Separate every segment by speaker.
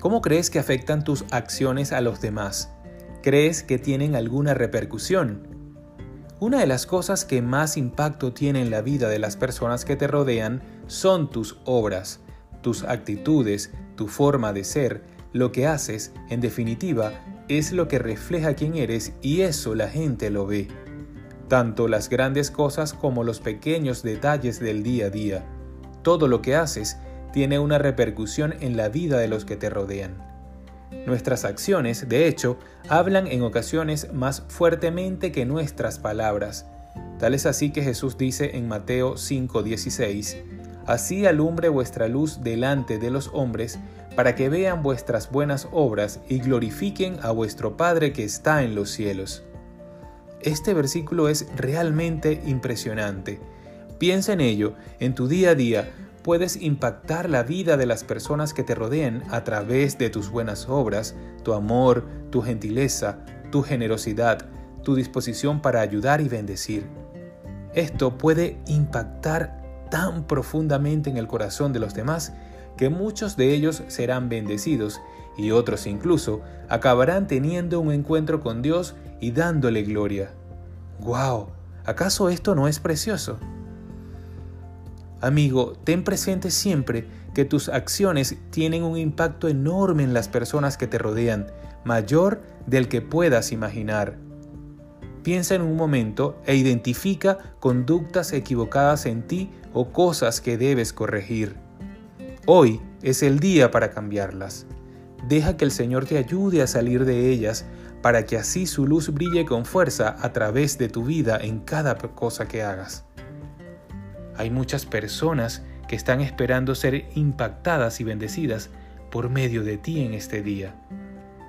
Speaker 1: ¿Cómo crees que afectan tus acciones a los demás? ¿Crees que tienen alguna repercusión? Una de las cosas que más impacto tiene en la vida de las personas que te rodean son tus obras, tus actitudes, tu forma de ser, lo que haces, en definitiva, es lo que refleja quién eres y eso la gente lo ve. Tanto las grandes cosas como los pequeños detalles del día a día. Todo lo que haces tiene una repercusión en la vida de los que te rodean. Nuestras acciones, de hecho, hablan en ocasiones más fuertemente que nuestras palabras. Tal es así que Jesús dice en Mateo 5:16, Así alumbre vuestra luz delante de los hombres, para que vean vuestras buenas obras y glorifiquen a vuestro Padre que está en los cielos. Este versículo es realmente impresionante. Piensa en ello en tu día a día, puedes impactar la vida de las personas que te rodean a través de tus buenas obras, tu amor, tu gentileza, tu generosidad, tu disposición para ayudar y bendecir. Esto puede impactar tan profundamente en el corazón de los demás que muchos de ellos serán bendecidos y otros incluso acabarán teniendo un encuentro con Dios y dándole gloria. ¡Wow! ¿Acaso esto no es precioso? Amigo, ten presente siempre que tus acciones tienen un impacto enorme en las personas que te rodean, mayor del que puedas imaginar. Piensa en un momento e identifica conductas equivocadas en ti o cosas que debes corregir. Hoy es el día para cambiarlas. Deja que el Señor te ayude a salir de ellas para que así su luz brille con fuerza a través de tu vida en cada cosa que hagas. Hay muchas personas que están esperando ser impactadas y bendecidas por medio de ti en este día.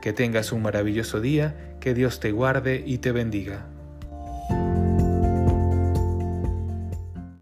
Speaker 1: Que tengas un maravilloso día, que Dios te guarde y te bendiga.